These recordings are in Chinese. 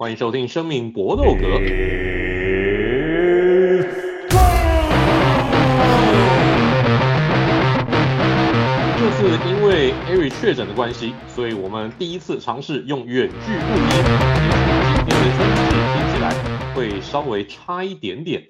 欢迎收听《生命搏斗格》。这次因为 Eric 确诊的关系，所以我们第一次尝试用远距录音。今天的声质听起来会稍微差一点点，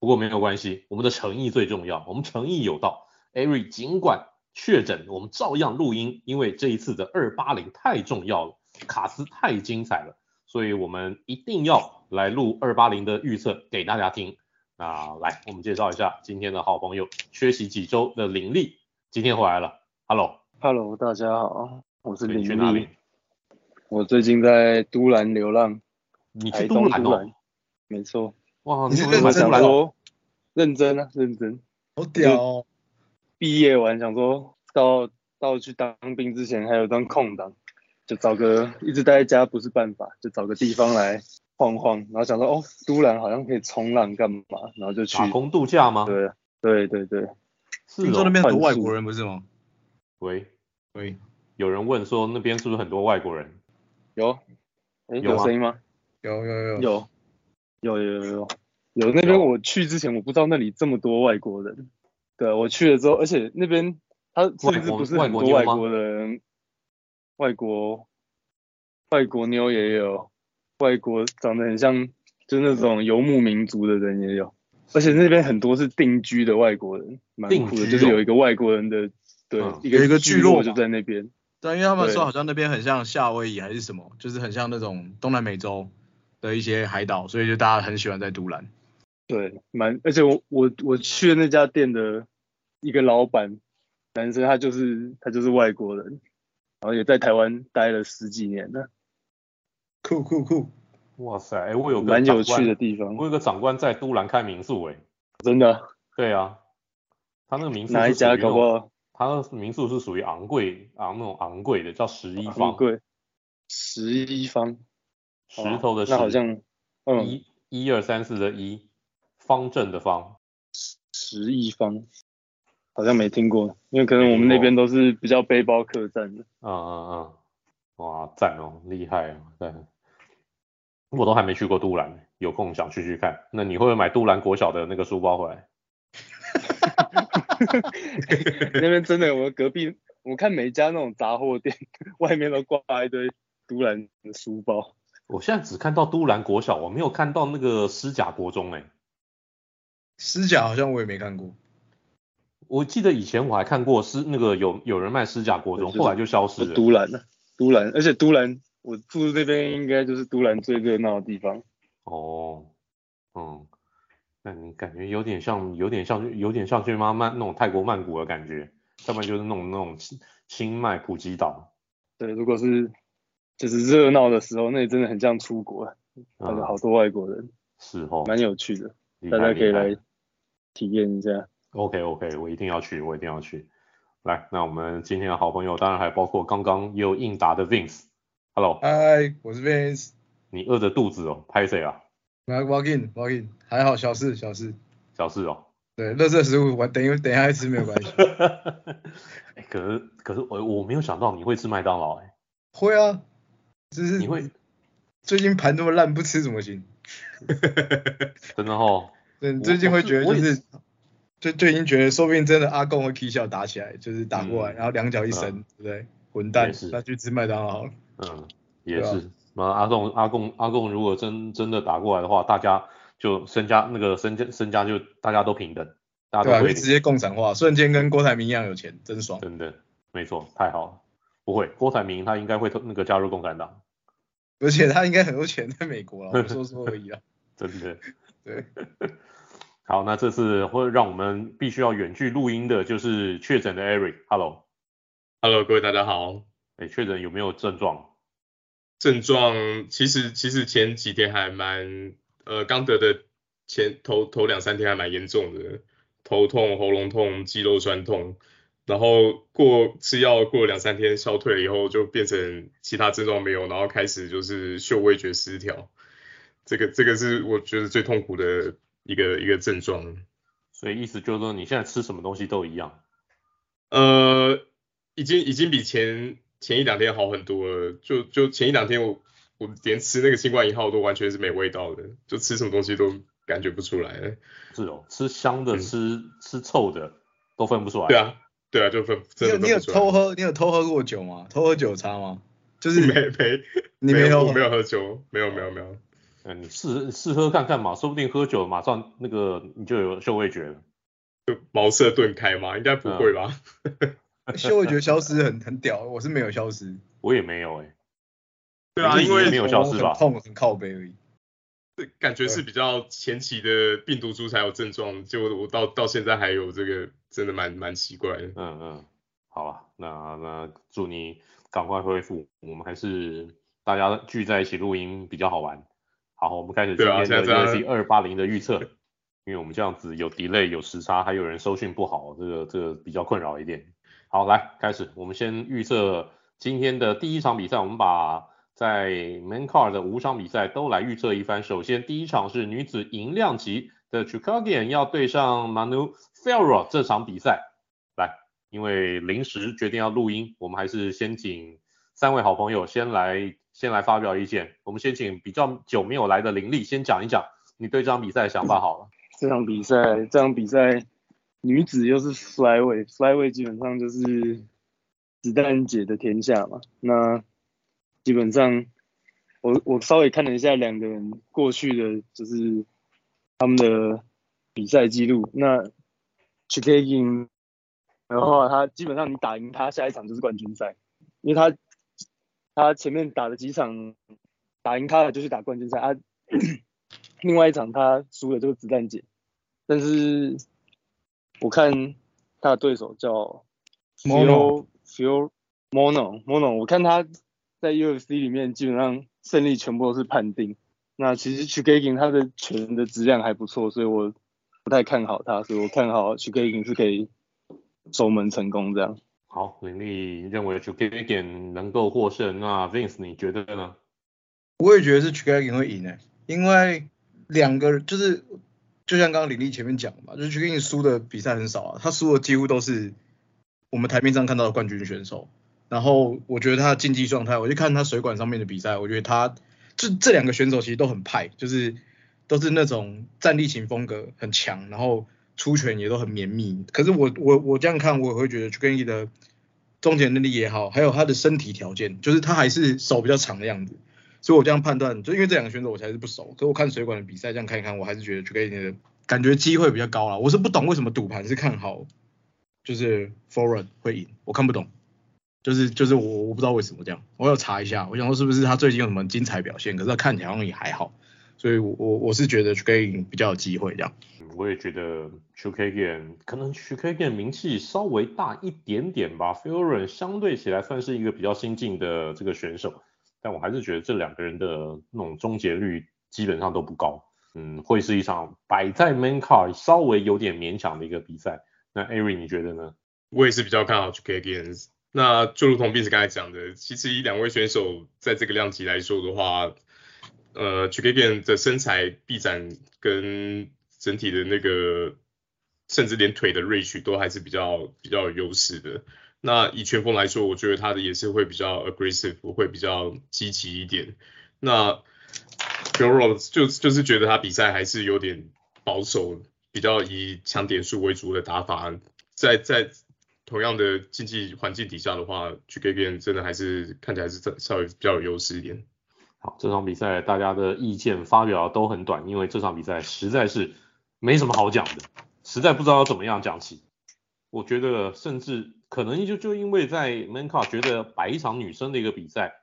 不过没有关系，我们的诚意最重要，我们诚意有道。Eric 尽管确诊，我们照样录音，因为这一次的二八零太重要了，卡斯太精彩了，所以我们一定要来录二八零的预测给大家听。那来，我们介绍一下今天的好朋友，缺席几周的林立，今天回来了。Hello，Hello，大家好，我是林立。去哪里？我最近在都兰流浪。你去都兰哦？没错。哇，你是认真说？认真啊，认真。好屌哦。毕业完想说到到去当兵之前还有段空档，就找个一直待在家不是办法，就找个地方来晃晃，然后想说哦，都兰好像可以冲浪干嘛，然后就去打工度假吗？对对对对，听说那边很多外国人不是吗？喂喂，有人问说那边是不是很多外国人？有，诶有声音吗？有有有有有有有有有那边我去之前我不知道那里这么多外国人。对，我去了之后，而且那边他甚至不是很多外国人，外国外国妞也有，外国长得很像就那种游牧民族的人也有，而且那边很多是定居的外国人，蛮酷的，就是有一个外国人的，对，嗯、一个一个聚落就在那边。对，因为他们说好像那边很像夏威夷还是什么，就是很像那种东南美洲的一些海岛，所以就大家很喜欢在都兰。对，蛮，而且我我我去的那家店的一个老板，男生，他就是他就是外国人，然后也在台湾待了十几年了。酷酷酷！哇塞，哎，我有个蛮有趣的地方，我有个长官在都兰开民宿，哎，真的？对啊，他那个民宿哪一家？搞不好他那个民宿是属于昂贵昂那种昂贵的，叫十一方。昂贵。十一方。石头的石。那好像，嗯，一一二三四的一。方正的方，十一方，好像没听过，因为可能我们那边都是比较背包客栈的。啊啊啊，哇，赞哦，厉害哦，对。我都还没去过都兰，有空想去去看。那你会不会买都兰国小的那个书包回来？那边真的，我们隔壁，我看每家那种杂货店 外面都挂一堆都兰的书包。我现在只看到都兰国小，我没有看到那个狮甲国中哎。狮甲好像我也没看过，我记得以前我还看过私那个有有人卖狮甲国中，后来就消失了。都兰呢，都兰，而且都兰我住的这边应该就是都兰最热闹的地方。哦，嗯，那你感觉有点像，有点像，有点像去妈曼那种泰国曼谷的感觉，要不然就是那种那种清迈普吉岛。对，如果是就是热闹的时候，那里真的很像出国，有、嗯、好多外国人。是哦，蛮有趣的，大家可以来。体验一下，OK OK，我一定要去，我一定要去。来，那我们今天的好朋友，当然还包括刚刚也有应答的 Vince，Hello，Hi，，我是 Vince。你饿着肚子哦，拍谁啊？Walk in Walk in，还好，小事小事小事哦。对，垃圾食物我等一等一下吃没有关系。哎，可是可是我我没有想到你会吃麦当劳哎。会啊，就是你会最近盘那么烂，不吃怎么行？真的哦。对，最近会觉得就是，就就已经觉得，说不定真的阿贡会起笑打起来，就是打过来，嗯、然后两脚一伸，嗯、对不对？混蛋，那去吃麦当劳。嗯，也是。那阿贡阿贡阿贡如果真真的打过来的话，大家就身家那个身家身家就大家都平等，大家都会、啊、直接共产化，瞬间跟郭台铭一样有钱，真爽。真的，没错，太好了。不会，郭台铭他应该会那个加入共产党，而且他应该很多钱在美国了，我说说而已啊。真的。对。好，那这次会让我们必须要远距录音的，就是确诊的 Eric。Hello，Hello，各位大家好。哎，确诊有没有症状？症状其实其实前几天还蛮，呃，刚得的前头头两三天还蛮严重的，头痛、喉咙痛、肌肉酸痛，然后过吃药过了两三天消退了以后，就变成其他症状没有，然后开始就是嗅味觉失调。这个这个是我觉得最痛苦的。一个一个症状，所以意思就是说你现在吃什么东西都一样。呃，已经已经比前前一两天好很多了。就就前一两天我我连吃那个新冠一号都完全是没味道的，就吃什么东西都感觉不出来。是哦，吃香的，嗯、吃吃臭的都分不出来。对啊，对啊，就分。你有你有偷喝，你有偷喝过酒吗？偷喝酒差吗？就是没没，你没有没有喝酒，没有没有没有。嗯，你试试喝看看嘛，说不定喝酒马上那个你就有嗅味觉了。就茅塞顿开嘛，应该不会吧？嗅味觉消失很很屌，我是没有消失。我也没有哎、欸。对啊，因为没有消失吧？痛很靠背而已。对，感觉是比较前期的病毒株才有症状，就我到到现在还有这个，真的蛮蛮奇怪的。嗯嗯，好吧，那那祝你赶快恢复。我们还是大家聚在一起录音比较好玩。好，我们开始今天的 UFC 二八零的预测。因为我们这样子有 delay 有时差，还有人收讯不好，这个这个比较困扰一点。好，来开始，我们先预测今天的第一场比赛，我们把。在 Main Card 的五场比赛都来预测一番。首先，第一场是女子银量级的 Chookagian 要对上 Manu Fiorot 这场比赛。来，因为临时决定要录音，我们还是先请三位好朋友先来先来发表意见。我们先请比较久没有来的林立先讲一讲你对这场比赛的想法好了。这场比赛，这场比赛女子又是 Flyweight，Flyweight 基本上就是子弹姐的天下嘛。那基本上，我我稍微看了一下两个人过去的就是他们的比赛记录。那 Chookagian 的话，他基本上你打赢他，下一场就是冠军赛，因为他他前面打了几场打赢他的就去打冠军赛啊。另外一场他输了就是子弹姐，但是我看他的对手叫 Phil Phil Mono Mono，我看他。在 UFC 里面，基本上胜利全部都是判定。那其实 Chookagian 他的拳的质量还不错，所以我不太看好他，所以我看好 Chookagian 是可以守门成功这样。好，林立认为 Chikage 能够获胜，那 Vince 你觉得呢？我也觉得是 Chookagian 会赢诶，因为两个就是就像刚刚林立前面讲嘛，就是 Chookagian 输的比赛很少啊，他输的几乎都是我们台面上看到的冠军选手。然后我觉得他的竞技状态，我就看他水管上面的比赛，我觉得他这这两个选手其实都很派，就是都是那种站立型风格很强，然后出拳也都很绵密。可是我我我这样看，我也会觉得 Chookagian 的终结能力也好，还有他的身体条件，就是他还是手比较长的样子。所以我这样判断，就因为这两个选手我才是不熟，可是我看水管的比赛这样看一看，我还是觉得 Chookagian 的感觉机会比较高啦。我是不懂为什么赌盘是看好就是 Fiorot 会赢，我看不懂。就是就是我我不知道为什么这样，我要查一下，我想说是不是他最近有什么精彩表现，可是他看起来好像也还好，所以我我我是觉得 Chookagian 比较有机会这样。我也觉得 Chookagian 可能 Chookagian 名气稍微大一点点吧，Fiorot 相对起来算是一个比较新进的这个选手，但我还是觉得这两个人的那种终结率基本上都不高，嗯，会是一场摆在 Main Card 稍微有点勉强的一个比赛。那 Ari 你觉得呢？我也是比较看好 Chookagian。那就如同 Vince 刚才讲的，其实以两位选手在这个量级来说的话，呃，Chookagian 的身材臂展跟整体的那个，甚至连腿的 reach 都还是比较比较有优势的。那以拳风来说，我觉得他的也是会比较 aggressive，会比较积极一点。那 g i r o 就就是觉得他比赛还是有点保守，比较以抢点数为主的打法，在在。同样的竞技环境底下的话，Chookagian 真的还是看起来是稍微比较有优势一点。好，这场比赛大家的意见发表都很短，因为这场比赛实在是没什么好讲的，实在不知道要怎么样讲起。我觉得甚至可能就就因为在 Main Card 觉得摆一场女生的一个比赛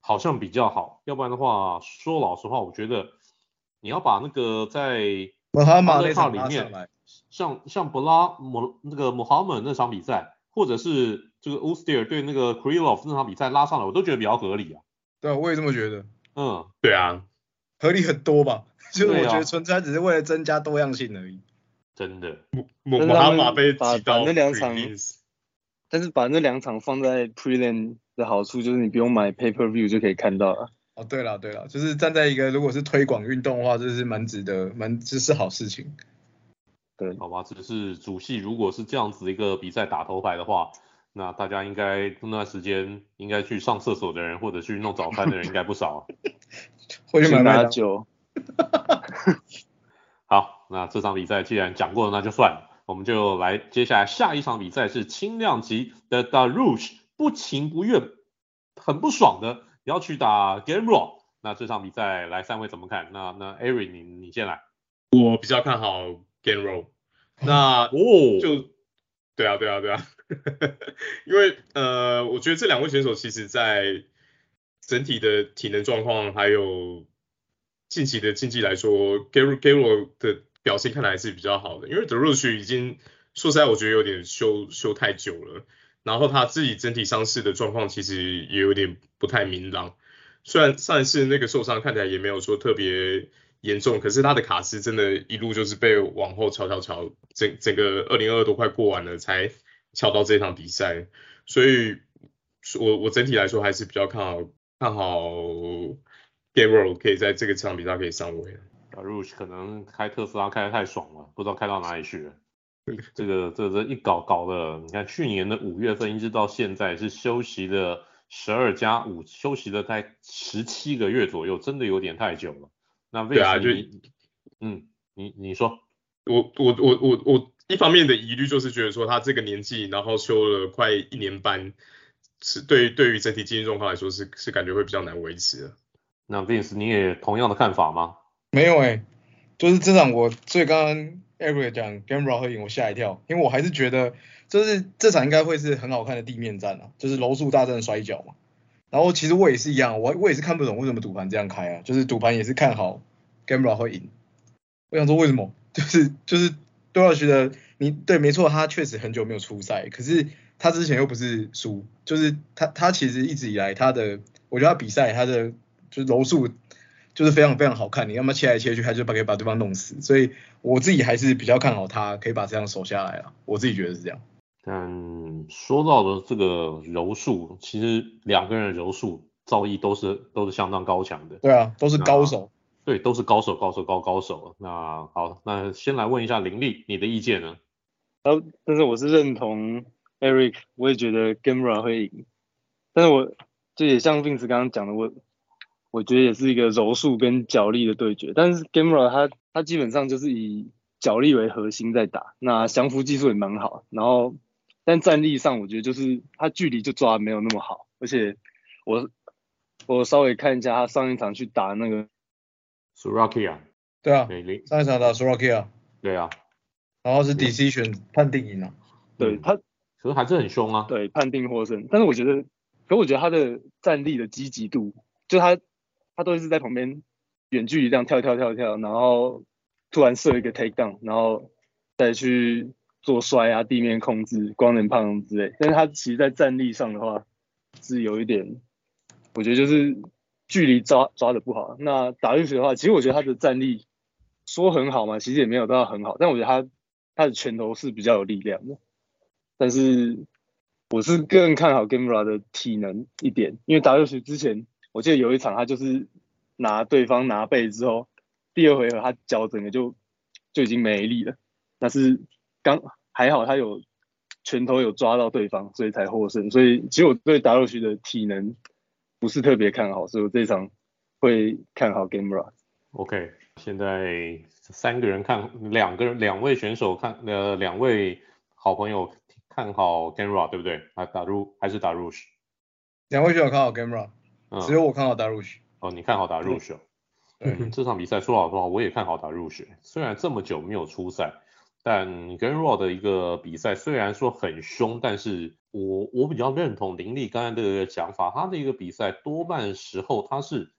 好像比较好，要不然的话说老实话，我觉得你要把那个在 Main Card 里面。像像布拉姆那个穆罕默德那场比赛，或者是这个 Usyk 对那个 Krylov 那场比赛拉上来，我都觉得比较合理啊。对，我也这么觉得。嗯，对啊，合理很多吧？就是我觉得纯粹只是为了增加多样性而已。真的。穆穆哈马被挤到那两场，但是把那两场放在 Prelim 的好处就是你不用买 Pay Per View 就可以看到了。哦，对了对了，就是站在一个如果是推广运动的话，这是蛮值得，蛮这是好事情。对，好吧，只是主戏如果是这样子一个比赛打头牌的话，那大家应该那段时间应该去上厕所的人或者去弄早餐的人应该不少。会去买酒。好，那这场比赛既然讲过了，那就算了。我们就来接下来下一场比赛是轻量级的 Dariush 不情不愿，很不爽的要去打 Gamrot。那这场比赛来三位怎么看？那那 Ari 你你先来。我比较看好 Gamrot。那哦就对啊对啊对啊，因为呃我觉得这两位选手其实在整体的体能状况还有近期的竞技来说，Gero Gero 的表现看来是比较好的，因为 the rush 已经说实在我觉得有点休休太久了，然后他自己整体伤势的状况其实也有点不太明朗，虽然上一次那个受伤看起来也没有说特别严重，可是他的卡斯真的一路就是被往后敲敲敲，整整个二零二二都快过完了才敲到这场比赛，所以我我整体来说还是比较看好看好 Gamrot 可以在这个场比赛可以上位。Dariush 可能开特斯拉开得太爽了，不知道开到哪里去了。这个这个这一搞搞的，你看去年的五月份一直到现在是休息的十二加五，休息了在十七个月左右，真的有点太久了。那为什么？对啊，就嗯，你你说，我我我我我一方面的疑虑就是觉得说他这个年纪，然后休了快一年半，是对对于整体经济状况来说是是感觉会比较难维持的。那 Vince 你也同样的看法吗？没有哎、欸，就是这场我所以刚刚 Eric 讲 Gamrot 会赢，我吓一跳，因为我还是觉得就是这场应该会是很好看的地面战啊，就是柔术大战摔跤嘛。然后其实我也是一样，我我也是看不懂为什么赌盘这样开啊，就是赌盘也是看好 Gamrot 会赢。我想说为什么？就是就是都要觉得你对没错，他确实很久没有出赛，可是他之前又不是输，就是他他其实一直以来他的，我觉得他比赛他的就是柔术。就是非常非常好看，你要么切来切去，他就把可以把对方弄死，所以我自己还是比较看好他可以把这样守下来啊，我自己觉得是这样。嗯，说到的这个柔术，其实两个人的柔术造诣都是都是相当高强的。对啊，都是高手。对，都是高手，高手，高高手。那好，那先来问一下林立，你的意见呢？呃，但是我是认同 Eric，我也觉得 Gamra 会赢，但是我就也像 Vince 刚刚讲的，我。我觉得也是一个柔术跟脚力的对决，但是 Gamra 他他基本上就是以脚力为核心在打，那降服技术也蛮好，然后但战力上我觉得就是他距离就抓的没有那么好，而且我我稍微看一下他上一场去打那个 Surakia，对啊，上一场打 Surakia，对啊，然后是 Decision 判定赢了，对他可是还是很凶啊，对，判定获胜，但是我觉得，可我觉得他的战力的积极度，就他。他都是在旁边远距离这样跳跳跳跳，然后突然设一个 take down，然后再去做摔啊、地面控制、光能胖之类。但是他其实，在战力上的话是有一点，我觉得就是距离抓抓的不好。那打进去的话，其实我觉得他的战力说很好嘛，其实也没有到很好。但我觉得他他的拳头是比较有力量的。但是我是更看好 Gamrot 的体能一点，因为打进去之前。我记得有一场，他就是拿对方拿背之后，第二回合他脚整个就就已经没力了。但是刚还好他有拳头有抓到对方，所以才获胜。所以其实我对 Dariush 的体能不是特别看好，所以我这场会看好 Gamrot。OK，现在三个人看两个人两位选手看呃两位好朋友看好 Gamrot 对不对？啊打入还是 Dariush？两位选手看好 Gamera，、嗯。只有我看好 Dariush。哦，你看好 Dariush。对，这场比赛说老实话，我也看好 Dariush。虽然这么久没有出赛，但跟 RO 的一个比赛虽然说很凶，但是我我比较认同林立刚才的讲法，他的一个比赛多半时候他是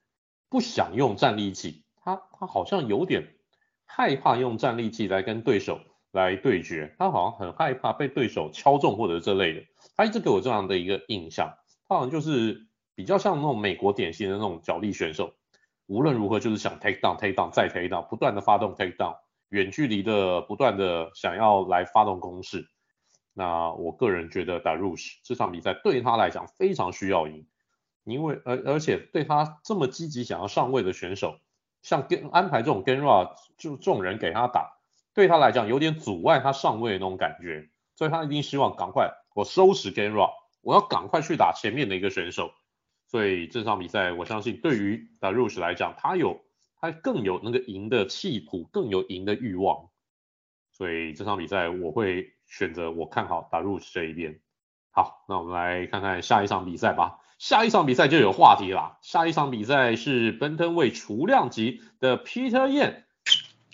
不想用战力技，他他好像有点害怕用战力技来跟对手来对决，他好像很害怕被对手敲中或者这类的，他一直给我这样的一个印象，他好像就是。比较像那种美国典型的那种角力选手，无论如何就是想 take down take down 再 take down，不断的发动 take down，远距离的不断的想要来发动攻势。那我个人觉得 Darush 这场比赛对他来讲非常需要赢，因为而而且对他这么积极想要上位的选手，像跟安排这种 Gamrot 就这种人给他打，对他来讲有点阻碍他上位的那种感觉，所以他一定希望赶快我收拾 Game Rock，我要赶快去打前面的一个选手。所以这场比赛，我相信对于 Darush 来讲，他有他更有那个赢的气谱，更有赢的欲望。所以这场比赛我会选择我看好 Darush 这一边。好，那我们来看看下一场比赛吧。下一场比赛就有话题啦。下一场比赛是 Bantamweight 重量级的 Peter Yan。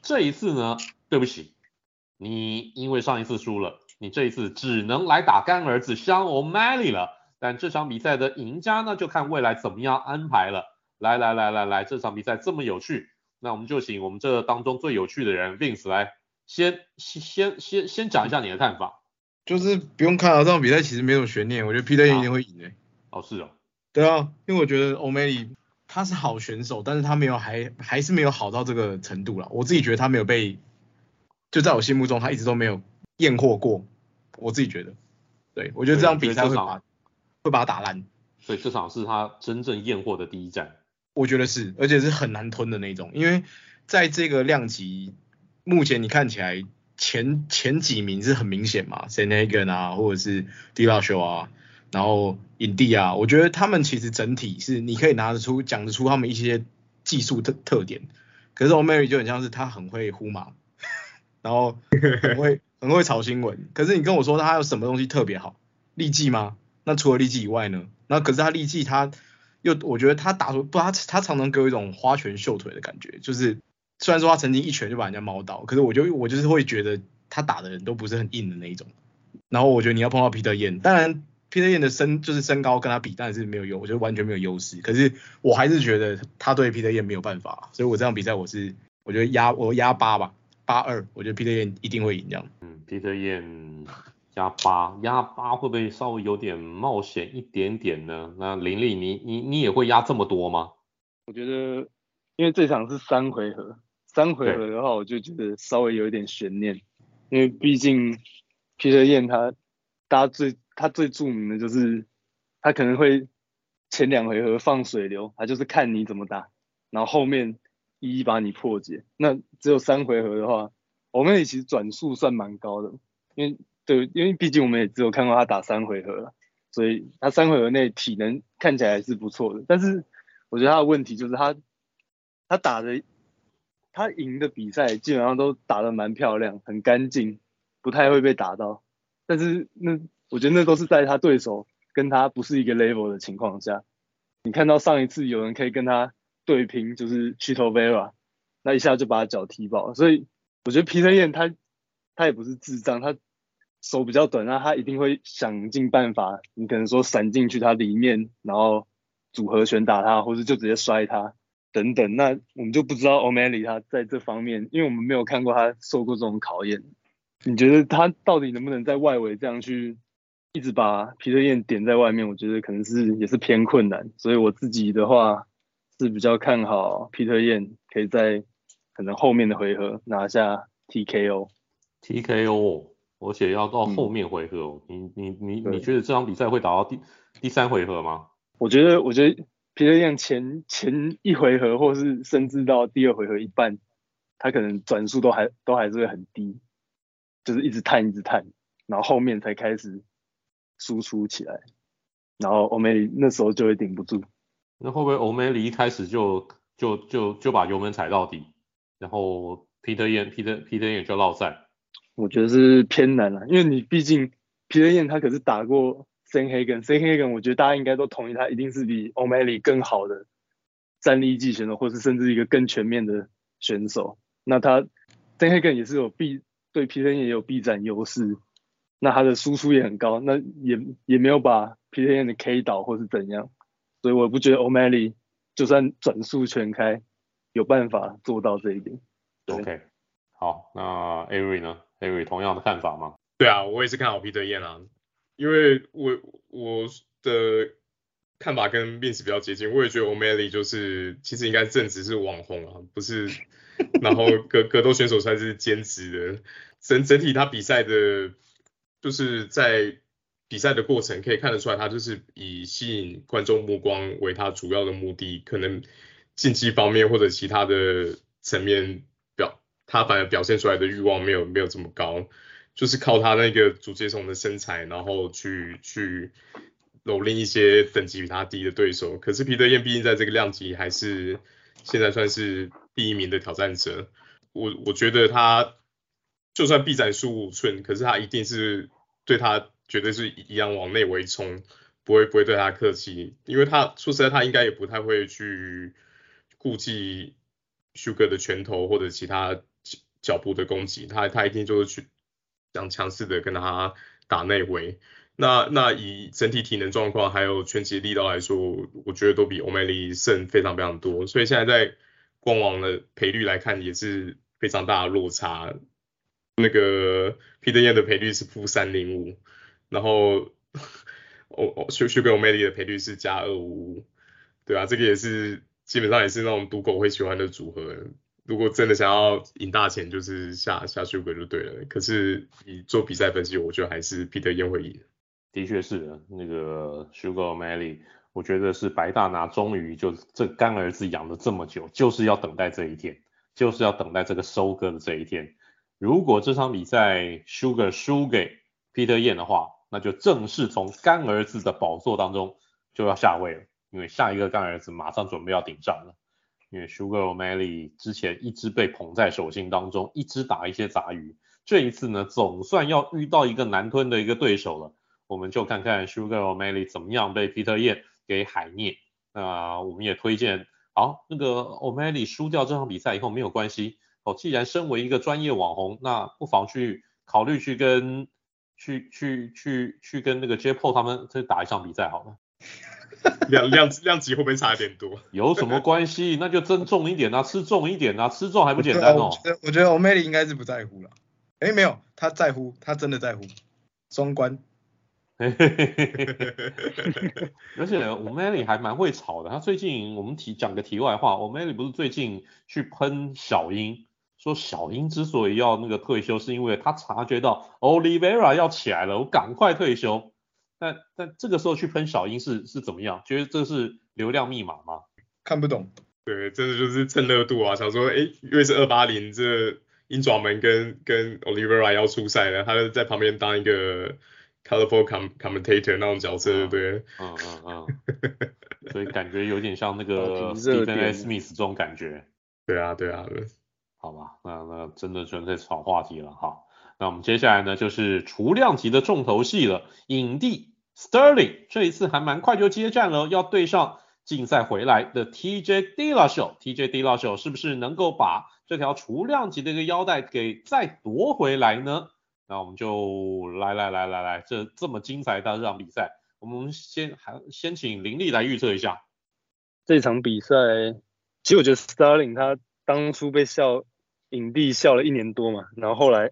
这一次呢，对不起，你因为上一次输了，你这一次只能来打干儿子 Sean O'Malley 了。但这场比赛的赢家呢，就看未来怎么样安排了。来来来来来，这场比赛这么有趣，那我们就请我们这当中最有趣的人 Vince 来先先先先先讲一下你的看法。就是不用看了，这场比赛其实没有悬念，我觉得 Peter 一定会赢的。哦，是哦。对啊，因为我觉得 O'Malley 他是好选手，但是他没有还还是没有好到这个程度了。我自己觉得他没有被，就在我心目中他一直都没有验货过。我自己觉得，对我觉得这场比赛会把会把他打烂。所以这场是他真正验货的第一战。我觉得是，而且是很难吞的那种，因为在这个量级，目前你看起来。前前几名是很明显嘛，Sandhagen 啊，或者是 Dillashaw 啊，然后影帝啊，我觉得他们其实整体是你可以拿得出讲得出他们一些技术特特点，可是 O'Malley 就很像是他很会呼马，然后很会 很会炒新闻，可是你跟我说他有什么东西特别好，利技吗？那除了利技以外呢？那可是他利技他又我觉得他打出不他他常常给我一种花拳绣腿的感觉，就是。虽然说他曾经一拳就把人家猫倒，可是我就我就是会觉得他打的人都不是很硬的那一种。然后我觉得你要碰到皮特燕，当然皮特燕的身就是身高跟他比，但是没有优，我觉得完全没有优势。可是我还是觉得他对皮特燕没有办法，所以我这场比赛我是我觉得压我压八吧，八二，我觉得皮特燕一定会赢这样。嗯，皮特燕压八，压八会不会稍微有点冒险一点点呢？那林立你你你也会压这么多吗？我觉得因为这场是三回合。三回合的话，我就觉得稍微有一点悬念，因为毕竟 Peter Yan 他，大家最他最著名的就是他可能会前两回合放水流，他就是看你怎么打，然后后面一一把你破解。那只有三回合的话，我们也其实转速算蛮高的，因为对，因为毕竟我们也只有看过他打三回合了，所以他三回合内体能看起来还是不错的。但是我觉得他的问题就是他他打的。他赢的比赛基本上都打得蛮漂亮，很干净，不太会被打到。但是那我觉得那都是在他对手跟他不是一个 level 的情况下。你看到上一次有人可以跟他对拼，就是 Chito Vera，那一下就把他脚踢爆。所以我觉得 Peter Yan 他他也不是智障，他手比较短，那他一定会想尽办法。你可能说闪进去他里面，然后组合拳打他，或者就直接摔他。等等，那我们就不知道 O'Malley 他在这方面，因为我们没有看过他受过这种考验。你觉得他到底能不能在外围这样去一直把 Peter Yan 点在外面？我觉得可能是也是偏困难。所以我自己的话是比较看好 Peter Yan 可以在可能后面的回合拿下 TKO。TKO，而且要到后面回合。嗯、你你你你觉得这场比赛会打到第第三回合吗？我觉得，我觉得。皮特燕前前一回合，或是甚至到第二回合一半，他可能转速都还都还是会很低，就是一直探一直探，然后后面才开始输出起来，然后欧梅里那时候就会顶不住。那会不会欧梅里一开始就就就就把油门踩到底，然后皮特燕皮特皮特燕就落赛？我觉得是偏难了，因为你毕竟皮特燕他可是打过。Sandhagen，Sandhagen，我觉得大家应该都同意，他一定是比 O'Malley 更好的战力技选手，或是甚至一个更全面的选手。那他 s a n Hagen 也是有臂对 Peter Yan 也有臂展优势，那他的输出也很高，那也也没有把 Peter Yan 的 K 倒或是怎样，所以我不觉得 O'Malley 就算转速全开，有办法做到这一点。OK，好，那 Avery 呢？Avery 同样的看法吗？对啊，我也是看好 Peter Yan 啊。因为我我的看法跟 Vince 比较接近，我也觉得 O'Malley 就是其实应该正职是网红啊，不是，然后格格斗选手算是兼职的，整整体他比赛的，就是在比赛的过程可以看得出来，他就是以吸引观众目光为他主要的目的，可能竞技方面或者其他的层面，他反而表现出来的欲望没有没有这么高。就是靠他那个竹节虫的身材，然后去去蹂躏一些等级比他低的对手。可是皮特燕毕竟在这个量级还是现在算是第一名的挑战者。我我觉得他就算臂展输五寸，可是他一定是对他绝对是一样往内围冲，不会不会对他客气，因为他说实在他应该也不太会去顾忌 Sugar 的拳头或者其他脚步的攻击，他他一定就是去想强势的跟他打内围。那那以整体体能状况还有拳击力道来说，我觉得都比 O'Malley 胜非常非常多，所以现在在。官网的赔率来看也是非常大的落差，那个皮特燕的赔率是负三零五，然后哦哦，Sugar O'Malley 的赔率是加二五五，对啊，这个也是基本上也是那种赌狗会喜欢的组合。如果真的想要赢大钱，就是下下 Sugar 就对了。可是你做比赛分析，我觉得还是皮特燕会赢。的确是的，那个 Sugar Melly，。我觉得是白大拿终于就这干儿子养了这么久，就是要等待这一天，就是要等待这个收割的这一天。如果这场比赛 Sugar 输给 Peter 燕的话，那就正式从干儿子的宝座当中就要下位了，因为下一个干儿子马上准备要顶上了。因为 Sugar O'Malley 之前一直被捧在手心当中，一直打一些杂鱼，这一次呢总算要遇到一个难吞的一个对手了。我们就看看 Sugar O'Malley 怎么样被 Peter Yan 给海涅，那、我们也推荐，好，那个 O'Malley 输掉这场比赛以后没有关系，哦，既然身为一个专业网红，那不妨去考虑去跟去去去去跟那个 Jake Paul 他们再打一场比赛好了。量量量级会不会差一点多？有什么关系？那就增重一点啊，吃重一点啊，吃重还不简单哦。我觉得我觉得 O'Malley 应该是不在乎了。哎，没有，他在乎，他真的在乎，双关。而且 O'Malley 还蛮会吵的。他最近我们提讲个题外话，O'Malley 不是最近去喷小英，说小英之所以要那个退休，是因为他察觉到 Oliveira 要起来了，我赶快退休。但但这个时候去喷小鹰是是怎么样？觉得这是流量密码吗？看不懂。对，真的就是蹭热度啊，想说哎，因为是二八零，这鹰爪门跟跟 Oliveira 要出赛了，他就在旁边当一个。Colorful commentator 那种角色，对不对？嗯嗯嗯。所以感觉有点像那个 Stephen. Smith 这种感觉。对啊对啊对。好吧，那那真的纯粹炒话题了哈。那我们接下来呢，就是除量级的重头戏了。影帝 Sterling 这一次还蛮快就接战了，要对上竞赛回来的 TJ Dillashaw。TJ Dillashaw 是不是能够把这条除量级的一个腰带给再夺回来呢？那我们就来来来来来，这这么精彩的这场比赛，我们先还先请林立来预测一下这场比赛。其实我觉得 Sterling 他当初被笑影帝笑了一年多嘛，然后后来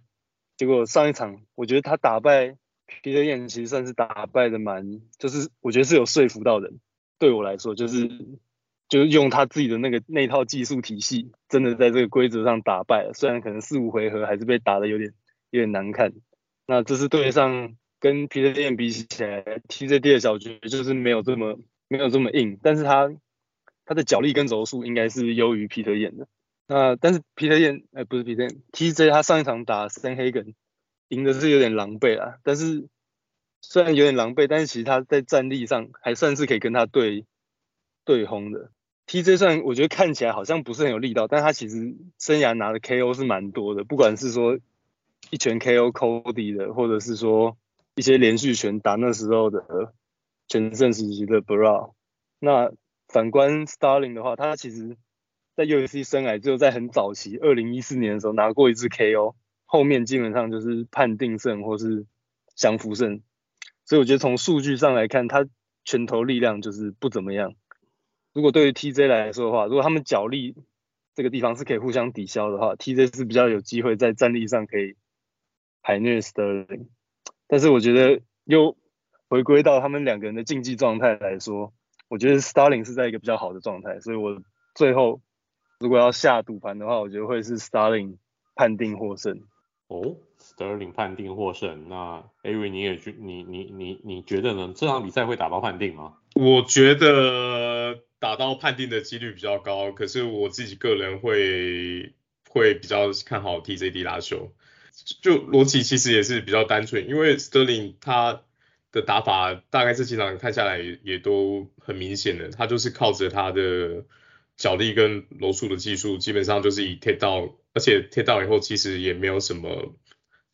结果上一场，我觉得他打败 Peter Yan 其实算是打败的蛮，就是我觉得是有说服到人。对我来说，就是就是用他自己的那个那套技术体系，真的在这个规则上打败了。虽然可能四五回合还是被打得有点。有点难看，那这是对上跟 Peter Yan 比起来，TJD 的小局就是没有这么没有这么硬，但是他他的脚力跟柔术应该是优于 Peter Yan 的。那但是 Peter Yan 哎不是 Peter Yan，TJ 他上一场打 Sandhagen 赢的是有点狼狈啊，但是虽然有点狼狈，但是其实他在战力上还算是可以跟他对对轰的。TJ 虽然我觉得看起来好像不是很有力道，但他其实生涯拿的 KO 是蛮多的，不管是说。一拳 KO Cody 的，或者是说一些连续拳打那时候的全盛时期的 Barao。那反观 Starling 的话，他其实在 UFC 生涯就在很早期，二零一四年的时候拿过一次 KO，后面基本上就是判定胜或是降服胜。所以我觉得从数据上来看，他拳头力量就是不怎么样。如果对于 TJ 来说的话，如果他们脚力这个地方是可以互相抵消的话，TJ 是比较有机会在战力上可以。海涅斯特林，但是我觉得又回归到他们两个人的竞技状态来说，我觉得 Starling 是在一个比较好的状态，所以我最后如果要下赌盘的话，我觉得会是 Starling 判定获胜。哦，Sterling 判定获胜，那 a v 你也觉你你你你觉得呢？这场比赛会打到判定吗？我觉得打到判定的几率比较高，可是我自己个人会会比较看好 TJD 拉球。就逻辑其实也是比较单纯，因为 Sterling 他的打法大概这几场看下来也都很明显的，他就是靠着他的脚力跟柔术的技术，基本上就是以 K 到而且贴到以后其实也没有什么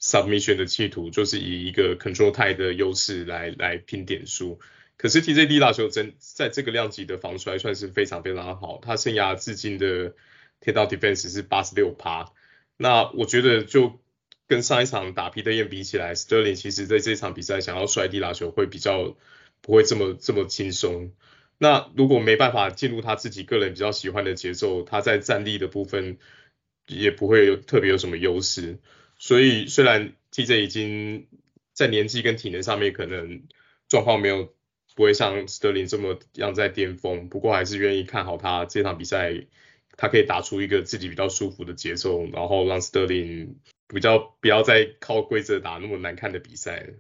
submission 的企图，就是以一个 control time 的优势来来拼点数。可是 TJD 拉球真在这个量级的防摔算是非常非常好，他生涯至今的 takedown defense 是八十六趴。那我觉得就跟上一场打皮特燕比起来，Sterling 其实在这场比赛想要摔地拉球会比较不会这么这么轻松。那如果没办法进入他自己个人比较喜欢的节奏，他在站立的部分也不会有特别有什么优势。所以虽然 TJ 已经在年纪跟体能上面可能状况没有不会像 Sterling 这么样在巅峰，不过还是愿意看好他这场比赛。他可以打出一个自己比较舒服的节奏，然后让 Sterling 比较不要再靠规则打那么难看的比赛，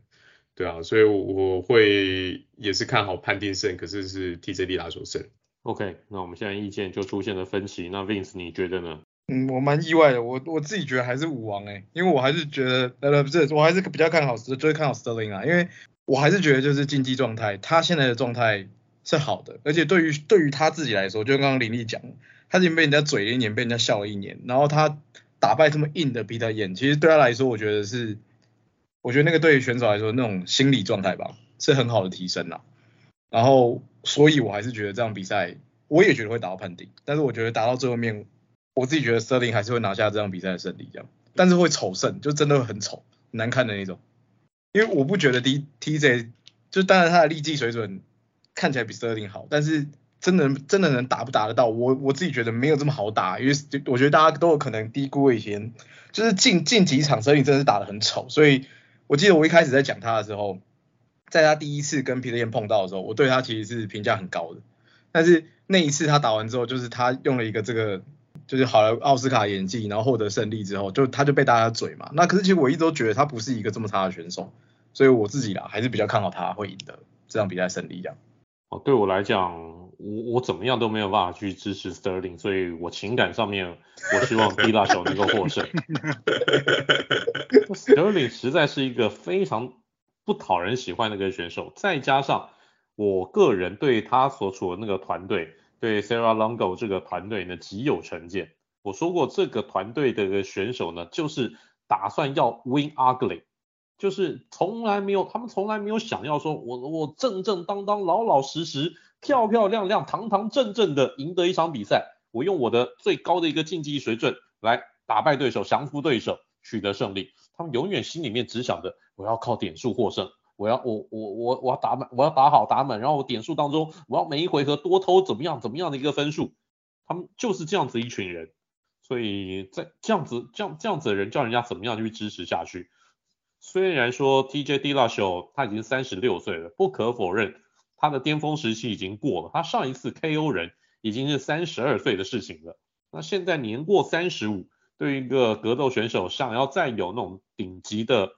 对啊，所以我会也是看好判定胜，可是是 TJ Dillashaw 胜。OK，那我们现在意见就出现了分歧，那 Vince 你觉得呢？嗯，我蛮意外的，我我自己觉得还是武王诶、欸，因为我还是觉得呃不是，我还是比较看好，就是看好 Sterling 啊，因为我还是觉得就是竞技状态，他现在的状态是好的，而且对于对于他自己来说，就刚刚林立讲。他已经被人家嘴了一年，被人家笑了一年，然后他打败这么硬的皮特燕，其实对他来说，我觉得是，我觉得那个对于选手来说那种心理状态吧，是很好的提升啦。然后，所以我还是觉得这场比赛，我也觉得会打到判定，但是我觉得打到最后面，我自己觉得 Sterling 还是会拿下这场比赛的胜利，这样，但是会丑胜，就真的很丑，难看的那种。因为我不觉得 D TJ，就当然他的力技水准看起来比 Sterling 好，但是。真的真的能打不打得到？我我自己觉得没有这么好打，因为我觉得大家都有可能低估以前，就是近近几场瑟林真的是打得很丑，所以我记得我一开始在讲他的时候，在他第一次跟皮特燕碰到的时候，我对他其实是评价很高的。但是那一次他打完之后，就是他用了一个这个就是好了奥斯卡演技，然后获得胜利之后，就他就被大家嘴嘛。那可是其实我一直都觉得他不是一个这么差的选手，所以我自己啦还是比较看好他会赢得这场比赛胜利这样。哦，对我来讲。我我怎么样都没有办法去支持 Sterling，所以我情感上面我希望 Dilash 能够获胜。Sterling 实在是一个非常不讨人喜欢的一个选手，再加上我个人对他所处的那个团队，对 Serra Longo 这个团队呢极有成见。我说过这个团队的选手呢，就是打算要 win ugly，就是从来没有他们从来没有想要说我我正正当当老老实实。漂漂亮亮、堂堂正正的赢得一场比赛，我用我的最高的一个竞技水准来打败对手、降服对手、取得胜利。他们永远心里面只想着我要靠点数获胜，我要我我我我要打满，我要打好打满，然后我点数当中我要每一回合多偷怎么样怎么样的一个分数。他们就是这样子一群人，所以在这样子这样这样子的人叫人家怎么样去支持下去？虽然说 TJ d l a s h o 他已经三十六岁了，不可否认。他的巅峰时期已经过了，他上一次 KO 人已经是三十二岁的事情了。那现在年过三十五，对于一个格斗选手，想要再有那种顶级的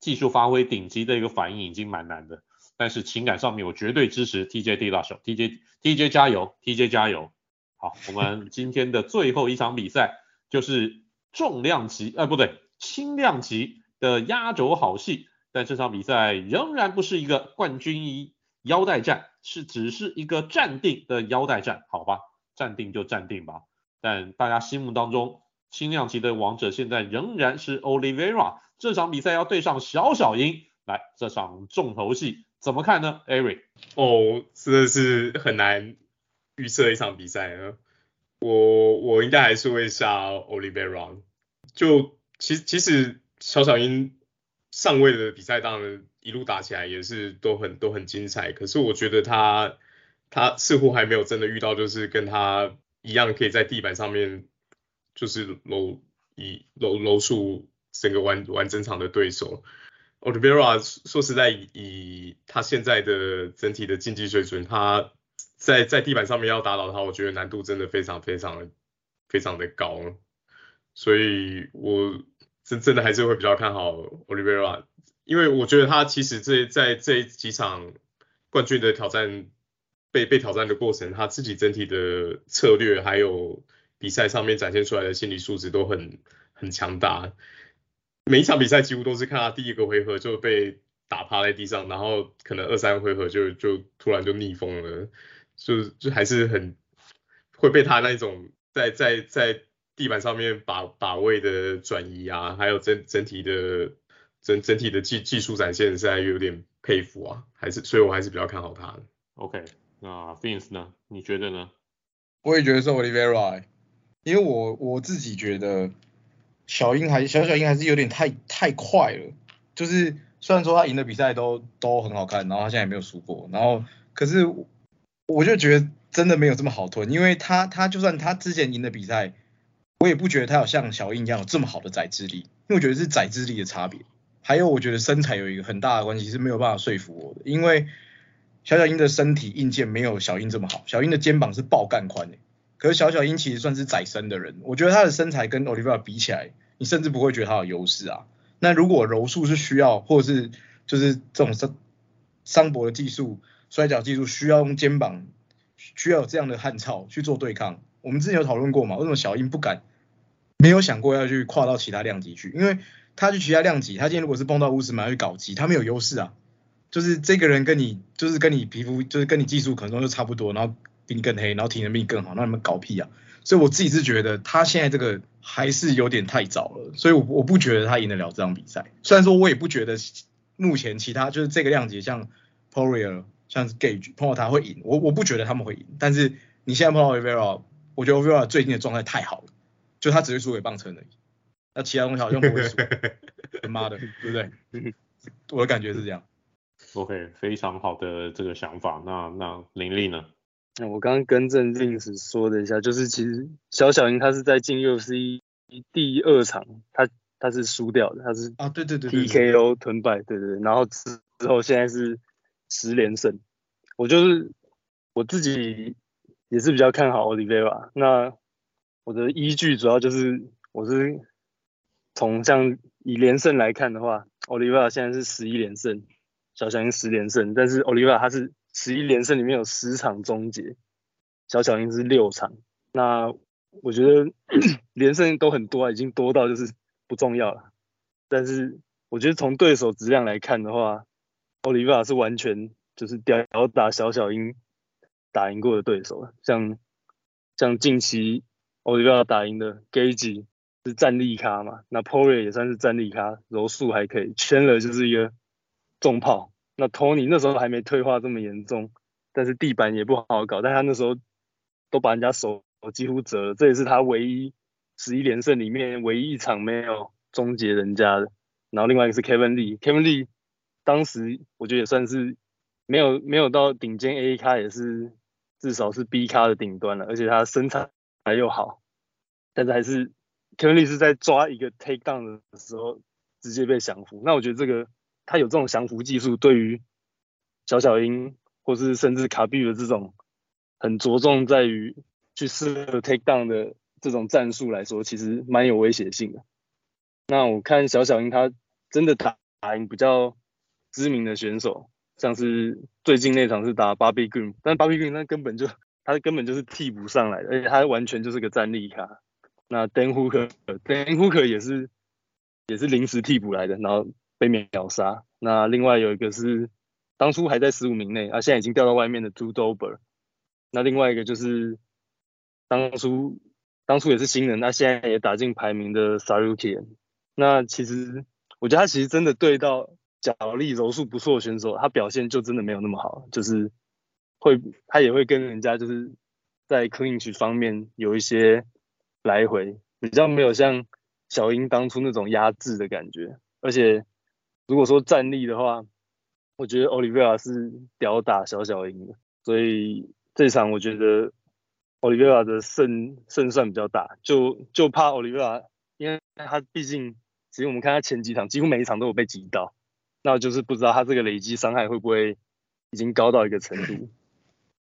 技术发挥、顶级的一个反应，已经蛮难的。但是情感上面，我绝对支持 TJD 大手 TJ TJ 加油，TJ 加油。好，我们今天的最后一场比赛就是重量级，呃，不对，轻量级的压轴好戏。但这场比赛仍然不是一个冠军一。腰带战是只是一个暂定的腰带战，好吧，暂定就暂定吧。但大家心目当中轻量级的王者现在仍然是 Olivera 这场比赛要对上小小鹰，来这场重头戏怎么看呢？Eric？哦，真的是很难预测一场比赛啊。我我应该还是会下 Oliveira。就其其实小小鹰上位的比赛当然。一路打起来也是都很都很精彩，可是我觉得他他似乎还没有真的遇到就是跟他一样可以在地板上面就是揉以揉揉数整个完完整场的对手。，Olivera 说实在以，他现在的整体的竞技水准，他在在地板上面要打倒他，我觉得难度真的非常非常非常的高，所以我真真的还是会比较看好 Olivera，。因为我觉得他其实这在这几场冠军的挑战被被挑战的过程，他自己整体的策略还有比赛上面展现出来的心理素质都很很强大。每一场比赛几乎都是看他第一个回合就被打趴在地上，然后可能二三回合就就突然就逆风了，就就还是很会被他那种在在在地板上面把把位的转移啊，还有整整体的整整体的技技术展现，实在有点佩服啊，还是所以我还是比较看好他的。OK，那 Fins 呢？你觉得呢？我也觉得是 Oliveira，因为我我自己觉得小英还小小英还是有点太太快了，就是。虽然说他赢的比赛都都很好看，然后他现在也没有输过，然后可是我就觉得真的没有这么好吞，因为他他就算他之前赢的比赛，我也不觉得他有像小英一样有这么好的载资力，因为我觉得是载资力的差别，还有我觉得身材有一个很大的关系是没有办法说服我的，因为小小英的身体硬件没有小英这么好，小英的肩膀是爆干宽的，可是小小英其实算是窄身的人，我觉得他的身材跟 Oliver 比起来，你甚至不会觉得他有优势啊。那如果柔术是需要，或者是就是这种桑桑博的技术、摔角技术需要用肩膀，需要有这样的汉草去做对抗，我们之前有讨论过嘛？为什么小英不敢，没有想过要去跨到其他量级去？因为他去其他量级，他今天如果是碰到乌斯曼去搞基，他没有优势啊。就是这个人跟你，就是跟你皮肤，就是跟你技术可能都差不多，然后比你更黑，然后体能比你更好，那你们搞屁啊！所以我自己是觉得他现在这个还是有点太早了，所以我我不觉得他赢得了这场比赛。虽然说我也不觉得目前其他就是这个量级像 Poirier 像是 Gage 碰到他会赢，我我不觉得他们会赢。但是你现在碰到 Oliveira，我觉得 Oliveira 最近的状态太好了，就他只会输给棒车而已，那其他东西好像不会输。他妈的，对不对？我的感觉是这样。OK，非常好的这个想法。那那林立呢？那我刚刚更正 Vince 说了一下，就是其实小小鹰他是在进 UFC 第二场，他他是输掉的，他是啊对对对 TKO 吞败，对对对，然后之之后现在是十连胜，我就是我自己也是比较看好 Oliveira，那我的依据主要就是我是从像以连胜来看的话，Oliveira 现在是十一连胜，小小鹰十连胜，但是 Oliveira 他是。十一连胜里面有十场终结，小小鹰是六场。那我觉得 连胜都很多啊，已经多到就是不重要了。但是我觉得从对手质量来看的话，Oliveira 是完全就是吊打小小鹰打赢过的对手。像像近期 Oliveira 打赢的 Gage 是战力咖嘛，那 Poirier 也算是战力咖，柔术还可以，圈了就是一个重炮。那 Tony 那时候还没退化这么严重，但是地板也不好搞，但他那时候都把人家手几乎折了，这也是他唯一十一连胜里面唯一一场没有终结人家的。然后另外一个是 Kevin Lee，Kevin Lee 当时我觉得也算是没有没有到顶尖 A 咖，也是至少是 B 咖的顶端了，而且他身材还又好，但是还是 Kevin Lee 是在抓一个 take down 的时候直接被降服。那我觉得这个。他有这种降服技术，对于小小鹰或是甚至卡比的这种很着重在于去试 take down 的这种战术来说，其实蛮有威胁性的。那我看小小鹰他真的打打赢比较知名的选手，像是最近那场是打 Bobby Green，但 Bobby Green 他根本就他根本就是替补上来的，而且他完全就是个战力咖。那 Dan Hooker，Dan Hooker 也是也是临时替补来的，然后。被秒杀。那另外有一个是当初还在十五名内，啊，现在已经掉到外面的 Drew Dober。那另外一个就是当初当初也是新人，那现在也打进排名的 Tsarukyan。那其实我觉得他其实真的对到脚力柔术不错的选手，他表现就真的没有那么好，就是会他也会跟人家就是在 clinch 方面有一些来回，比较没有像小英当初那种压制的感觉，而且。如果说战力的话，我觉得 Oliveira 是屌打小小鹰的，所以这场我觉得 Oliveira 的胜胜算比较大，就就怕 Oliveira，因为他毕竟，其实我们看他前几场几乎每一场都有被击到，那就是不知道他这个累积伤害会不会已经高到一个程度。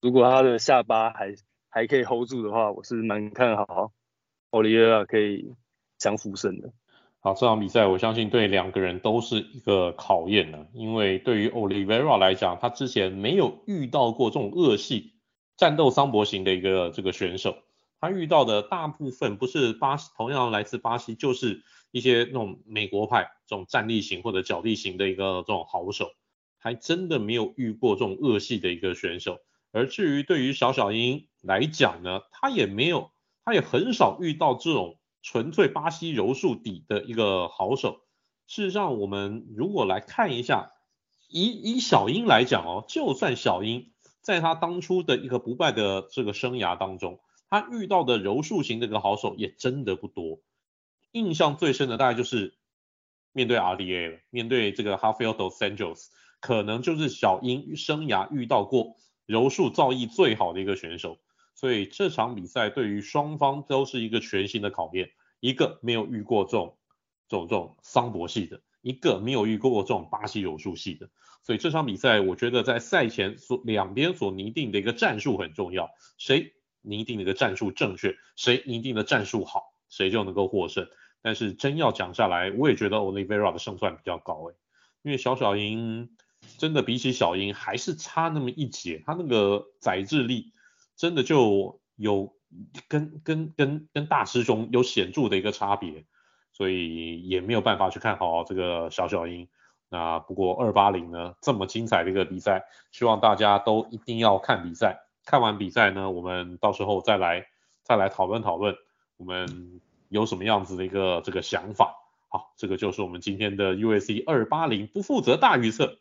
如果他的下巴还还可以 hold 住的话，我是蛮看好 Oliveira 可以降服胜的。好，这场比赛我相信对两个人都是一个考验呢，因为对于 Olivera 来讲，他之前没有遇到过这种恶系战斗桑博型的一个这个选手，他遇到的大部分不是巴西，同样来自巴西，就是一些那种美国派这种站立型或者脚力型的一个这种好手，还真的没有遇过这种恶系的一个选手。而至于对于小小鹰来讲呢，他也没有，他也很少遇到这种纯粹巴西柔术底的一个好手。事实上，我们如果来看一下，以以小鹰来讲哦，就算小鹰在他当初的一个不败的这个生涯当中，他遇到的柔术型的一个好手也真的不多。印象最深的大概就是面对 RDA 了，面对这个 Rafael dos Anjos，可能就是小鹰生涯遇到过。柔术造诣最好的一个选手，所以这场比赛对于双方都是一个全新的考验。一个没有遇过这种这种这种桑博系的，一个没有遇过这种巴西柔术系的。所以这场比赛，我觉得在赛前所两边所拟定的一个战术很重要。谁拟定的一个战术正确，谁拟定的战术好，谁就能够获胜。但是真要讲下来，我也觉得 Olivera 的胜算比较高诶，因为小小鹰。真的比起小鹰还是差那么一截，他那个载质力真的就有跟跟跟跟大师兄有显著的一个差别，所以也没有办法去看好这个小小鹰。那不过二八零呢，这么精彩的一个比赛，希望大家都一定要看比赛。看完比赛呢，我们到时候再来再来讨论讨论，我们有什么样子的一个这个想法。好，这个就是我们今天的 UFC 二八零不负责大预测。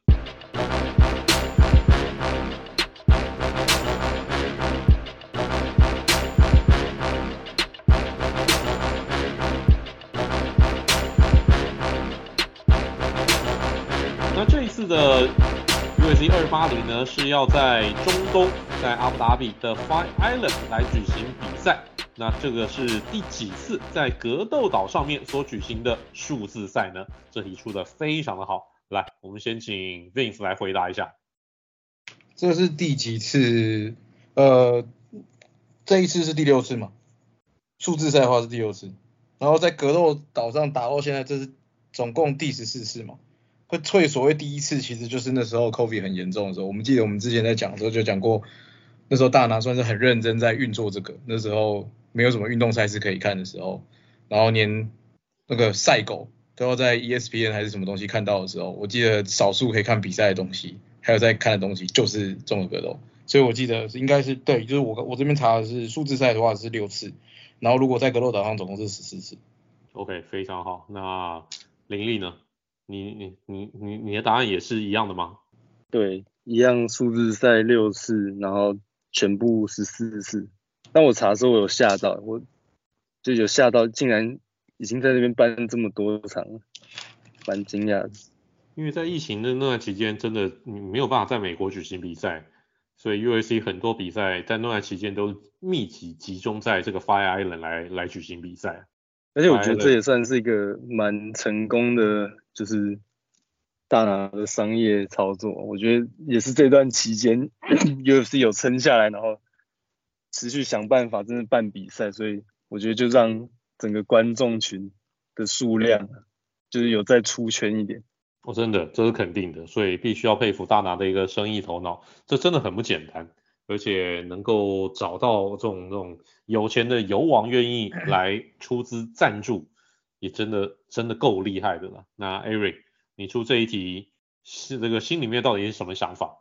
呢，是要在中东，在阿布达比的 Fight Island 来举行比赛。那这个是第几次在格斗岛上面所举行的数字赛呢？这题出的非常的好。来，我们先请 Vince 来回答一下。这是第几次？呃，这一次是第六次嘛？数字赛的话是第六次。然后在格斗岛上打到现在，这是总共第十四次嘛？会退所谓第一次，其实就是那时候 COVID 很严重的时候。我们记得我们之前在讲的时候就讲过，那时候大拿算是很认真在运作这个。那时候没有什么运动赛事可以看的时候，然后连那个赛狗都要在 ESPN 还是什么东西看到的时候，我记得少数可以看比赛的东西，还有在看的东西就是综合格斗。所以我记得应该是对，就是我我这边查的是数字赛的话是六次，然后如果在格斗岛上总共是十四次。OK，非常好。那林立呢？你你你你你的答案也是一样的吗？对，一样数字赛六次，然后全部十四次。当我查的时候，我有吓到，我就有吓到，竟然已经在那边办这么多场了，蛮惊讶的。因为在疫情的那段期间，真的你没有办法在美国举行比赛，所以 UFC 很多比赛在那段期间都密集集中在这个 Fire Island 来来举行比赛。而且我觉得这也算是一个蛮成功的，就是大拿的商业操作。我觉得也是这段期间 UFC 有撑下来，然后持续想办法，真的办比赛。所以我觉得就让整个观众群的数量，就是有再出圈一点。我真的这是肯定的，所以必须要佩服大拿的一个生意头脑，这真的很不简单。而且能够找到这种这种有钱的游王愿意 来出资赞助，也真的真的够厉害的了。那 Eric，你出这一题是这个心里面到底是什么想法？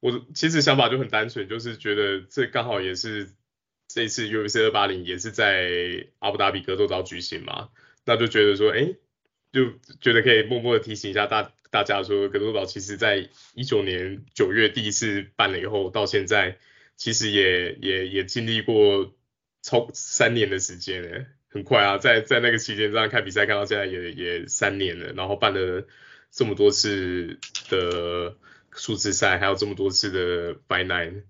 我其实想法就很单纯，就是觉得这刚好也是这次 UFC 二八零也是在阿布达比格斗岛举行嘛，那就觉得说，哎，就觉得可以默默的提醒一下大。大家说格斗岛其实在一九年九月第一次办了以后，到现在其实也也也经历过超三年的时间了，很快啊，在在那个期间这样看比赛看到现在也也三年了，然后办了这么多次的数字赛，还有这么多次的 Fight Night，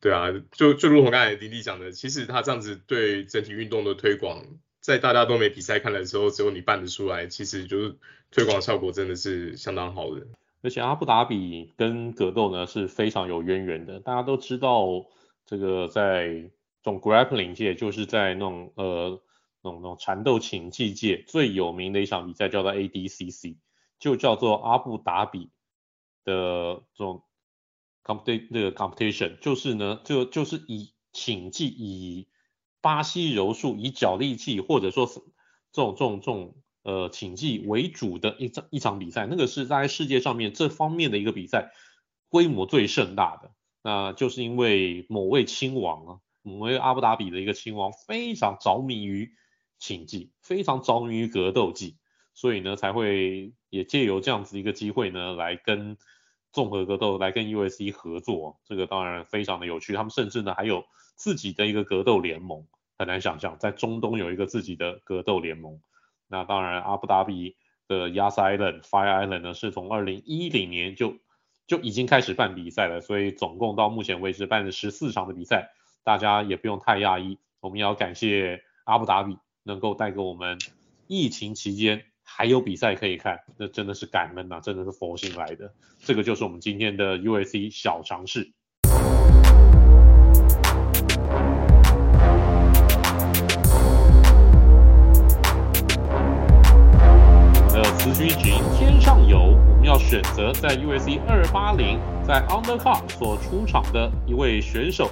对啊，就就如同刚才林立讲的，其实他这样子对整体运动的推广。在大家都没比赛看的时候，只有你办得出来，其实就是推广效果真的是相当好的。而且阿布达比跟格斗呢是非常有渊源的，大家都知道这个在这种 grappling 界，就是在那种呃那种那种缠斗竞技界最有名的一场比赛叫做 ADCC，就叫做阿布达比的这种 competition，这个 competition 就是呢就就是以竞技以巴西柔术以脚力技或者说是这种这种这种呃倾技为主的一场一场比赛，那个是在世界上面这方面的一个比赛规模最盛大的。那就是因为某位亲王啊，某位阿布达比的一个亲王非常着迷于倾技，非常着迷于格斗技，所以呢才会也借由这样子一个机会呢来跟综合格斗来跟 UFC 合作，这个当然非常的有趣。他们甚至呢还有自己的一个格斗联盟，很难想象在中东有一个自己的格斗联盟。那当然阿布达比的 Yas Island Fire Island 呢是从二零一零年就就已经开始办比赛了，所以总共到目前为止办了十四场的比赛，大家也不用太讶异。我们也要感谢阿布达比能够带给我们疫情期间。还有比赛可以看，那真的是感恩呐、真的是佛心来的。这个就是我们今天的 UFC 小尝试。的词曲群天上有，我们要选择在 UFC 二八零在 Undercard 所出场的一位选手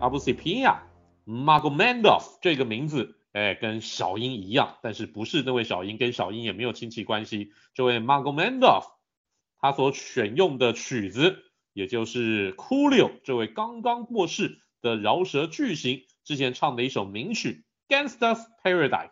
，Abusipiya Magomedov 这个名字。哎，跟小英一样，但是不是那位小英，跟小英也没有亲戚关系。这位 Magomedov，他所选用的曲子，也就是 Coolio 这位刚刚过世的饶舌巨星之前唱的一首名曲《Gangsta's Paradise》。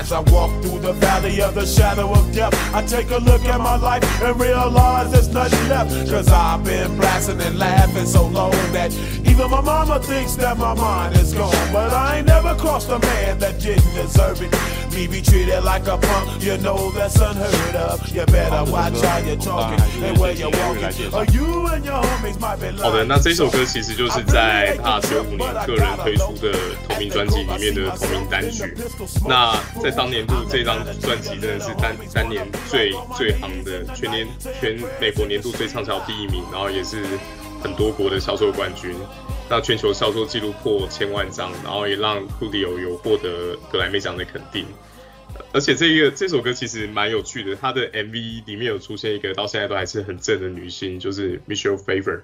As I walk through the valley of the shadow of death, I take a look at my life and realize there's nothing left. Cause I've been blasting and laughing so long that even my mama thinks that my mind is gone. But I ain't never crossed a man that didn't deserve it. Me be treated like a punk, you know that's unheard of. You better watch how you're talking and where you're walking. Or you and your homies might be 好的，那这首歌其实就是在他九五年个人推出的同名专辑里面的同名单曲。那在当年度这张专辑真的是单单年最最夯的，全年全美国年度最畅销第一名，然后也是很多国的销售冠军。那全球销售纪录破千万张，然后也让 Coolio 有获得格莱美奖的肯定。而且这个这首歌其实蛮有趣的，它的 MV 里面有出现一个到现在都还是很正的女星，就是 Michelle Pfeiffer。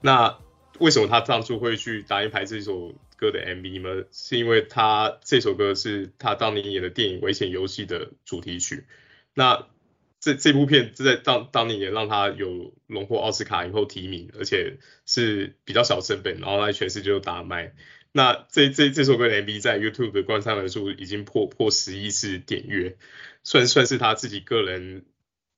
那为什么他当初会去答应拍这首歌的 MV 呢？是因为他这首歌是他当年演的电影《危险游戏》的主题曲。那这这部片在当当年也让他有荣获奥斯卡影后提名，而且是比较小成本，然后在全世界都大卖。那这这这首歌的 MV 在 YouTube 的观看人数已经破破十亿次点阅，算算是他自己个人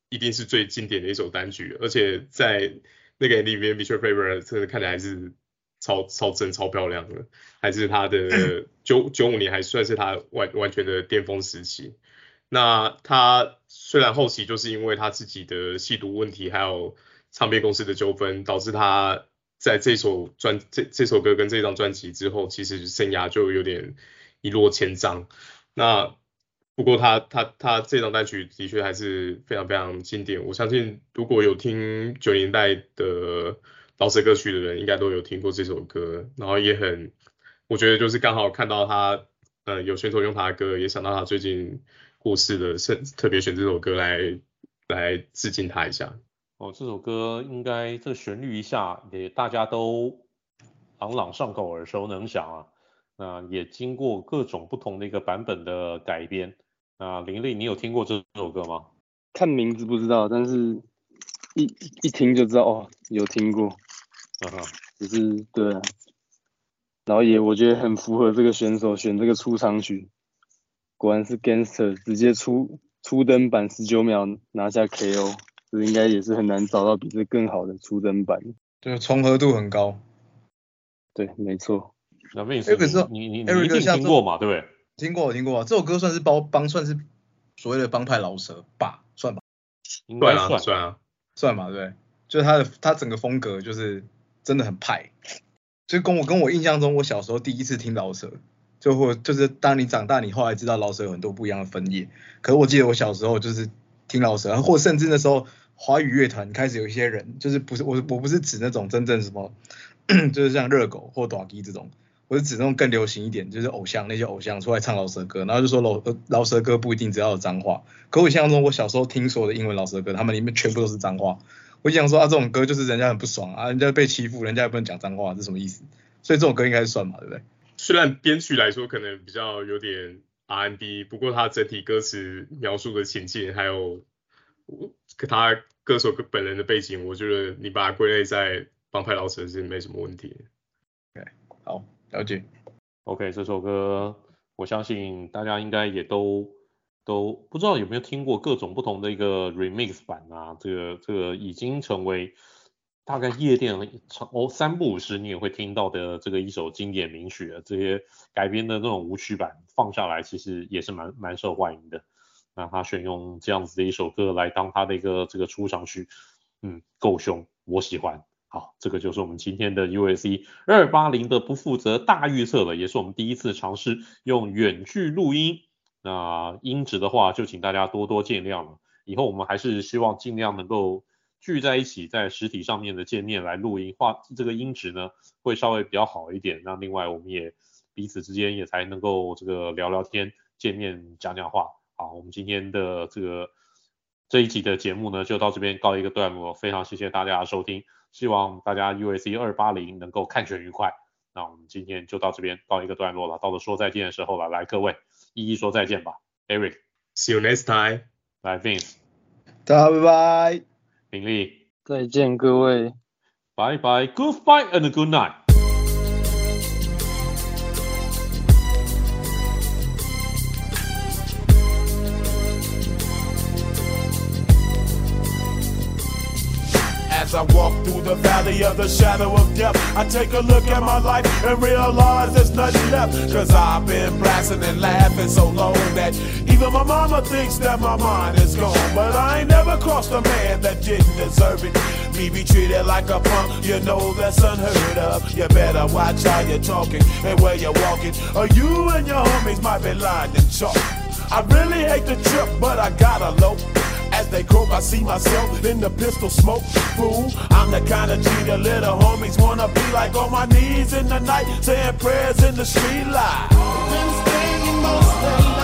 一定是最经典的一首单曲，而且在那个 MV 里面 m i c h e l Faber 真的看起来还是超超真、超漂亮的，还是他的九九五年还算是他完完全的巅峰时期。那他虽然后期就是因为他自己的吸毒问题，还有唱片公司的纠纷，导致他在这首专这这首歌跟这张专辑之后，其实生涯就有点一落千丈。那不过他他他这张单曲的确还是非常非常经典，我相信如果有听九零代的饶舌歌曲的人，应该都有听过这首歌，然后也很，我觉得就是刚好看到他，呃，有选手用他的歌，也想到他最近。过世的，是特别选这首歌来来致敬他一下。哦，这首歌应该这旋律一下也大家都朗朗上口，耳熟能详啊。那也经过各种不同的一个版本的改编。那林立，你有听过这首歌吗？看名字不知道，但是一一听就知道哦，有听过。嗯哼，只是对啊，然后也我觉得很符合这个选手选这个出场曲。果然是 Gangster，直接出出登版十九秒拿下 KO，这应该也是很难找到比这更好的出登版。对，重合度很高。对，没错。那为什么？你你你一定听过嘛？对不对？听过，听过。这首歌算是帮帮，算是所谓的帮派老舌吧，算吧。应该算算啊，算啊，算吧，对。就是他的他整个风格就是真的很派，就跟我跟我印象中我小时候第一次听老舌。就或就是当你长大，你后来知道饶舌有很多不一样的分页。可是我记得我小时候就是听饶舌，或甚至那时候华语乐团开始有一些人，就是不是我我不是指那种真正什么，就是像热狗或短笛这种，我是指那种更流行一点，就是偶像那些偶像出来唱饶舌歌，然后就说饶饶舌歌不一定只要有脏话。可我印象中，我小时候听说的英文饶舌歌，他们里面全部都是脏话。我想说啊，这种歌就是人家很不爽啊，人家被欺负，人家也不能讲脏话，是什么意思？所以这种歌应该算嘛，对不对？虽然编曲来说可能比较有点 R&B，不过它整体歌词描述的情境，还有他歌手本人的背景，我觉得你把它归类在帮派饶舌是没什么问题。OK，好，了解。OK，这首歌我相信大家应该也都都不知道有没有听过各种不同的一个 remix 版啊，这个这个已经成为。大概夜店哦，三不五时你也会听到的这个一首经典名曲啊，这些改编的那种舞曲版放下来，其实也是蛮蛮受欢迎的。那他选用这样子的一首歌来当他的一个这个出场曲，嗯，够凶，我喜欢。好，这个就是我们今天的 USC 二八零的不负责大预测了，也是我们第一次尝试用远距录音。那音质的话，就请大家多多见谅了。以后我们还是希望尽量能够。聚在一起，在实体上面的见面来录音，话这个音质呢会稍微比较好一点。那另外我们也彼此之间也才能够这个聊聊天，见面讲讲话。好，我们今天的这个这一集的节目呢就到这边告一个段落，非常谢谢大家的收听，希望大家 USC 二八零能够看拳愉快。那我们今天就到这边告一个段落了，到了说再见的时候了，来各位一一说再见吧。Eric，see you next time。来 Vince，大家拜拜。林立，再见各位，拜拜，Good fight and a good night。As I walk through the valley of the shadow of death, I take a look at my life and realize there's nothing left. Cause I've been blasting and laughing so long that even my mama thinks that my mind is gone. But I ain't never crossed a man that didn't deserve it. Me be treated like a punk, you know that's unheard of. You better watch how you're talking and where you're walking, or you and your homies might be lying in chalk. I really hate the trip, but I gotta low. As they croak, I see myself in the pistol smoke. Fool, I'm the kind of the little homies wanna be like on my knees in the night, saying prayers in the street light. Been staying most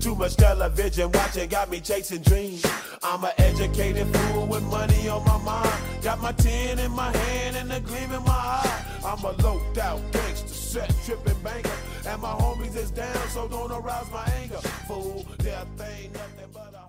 Too much television watching got me chasing dreams. I'm an educated fool with money on my mind. Got my tin in my hand and a gleam in my eye. I'm a low out gangster, set tripping banker. And my homies is down, so don't arouse my anger. Fool, death ain't nothing but a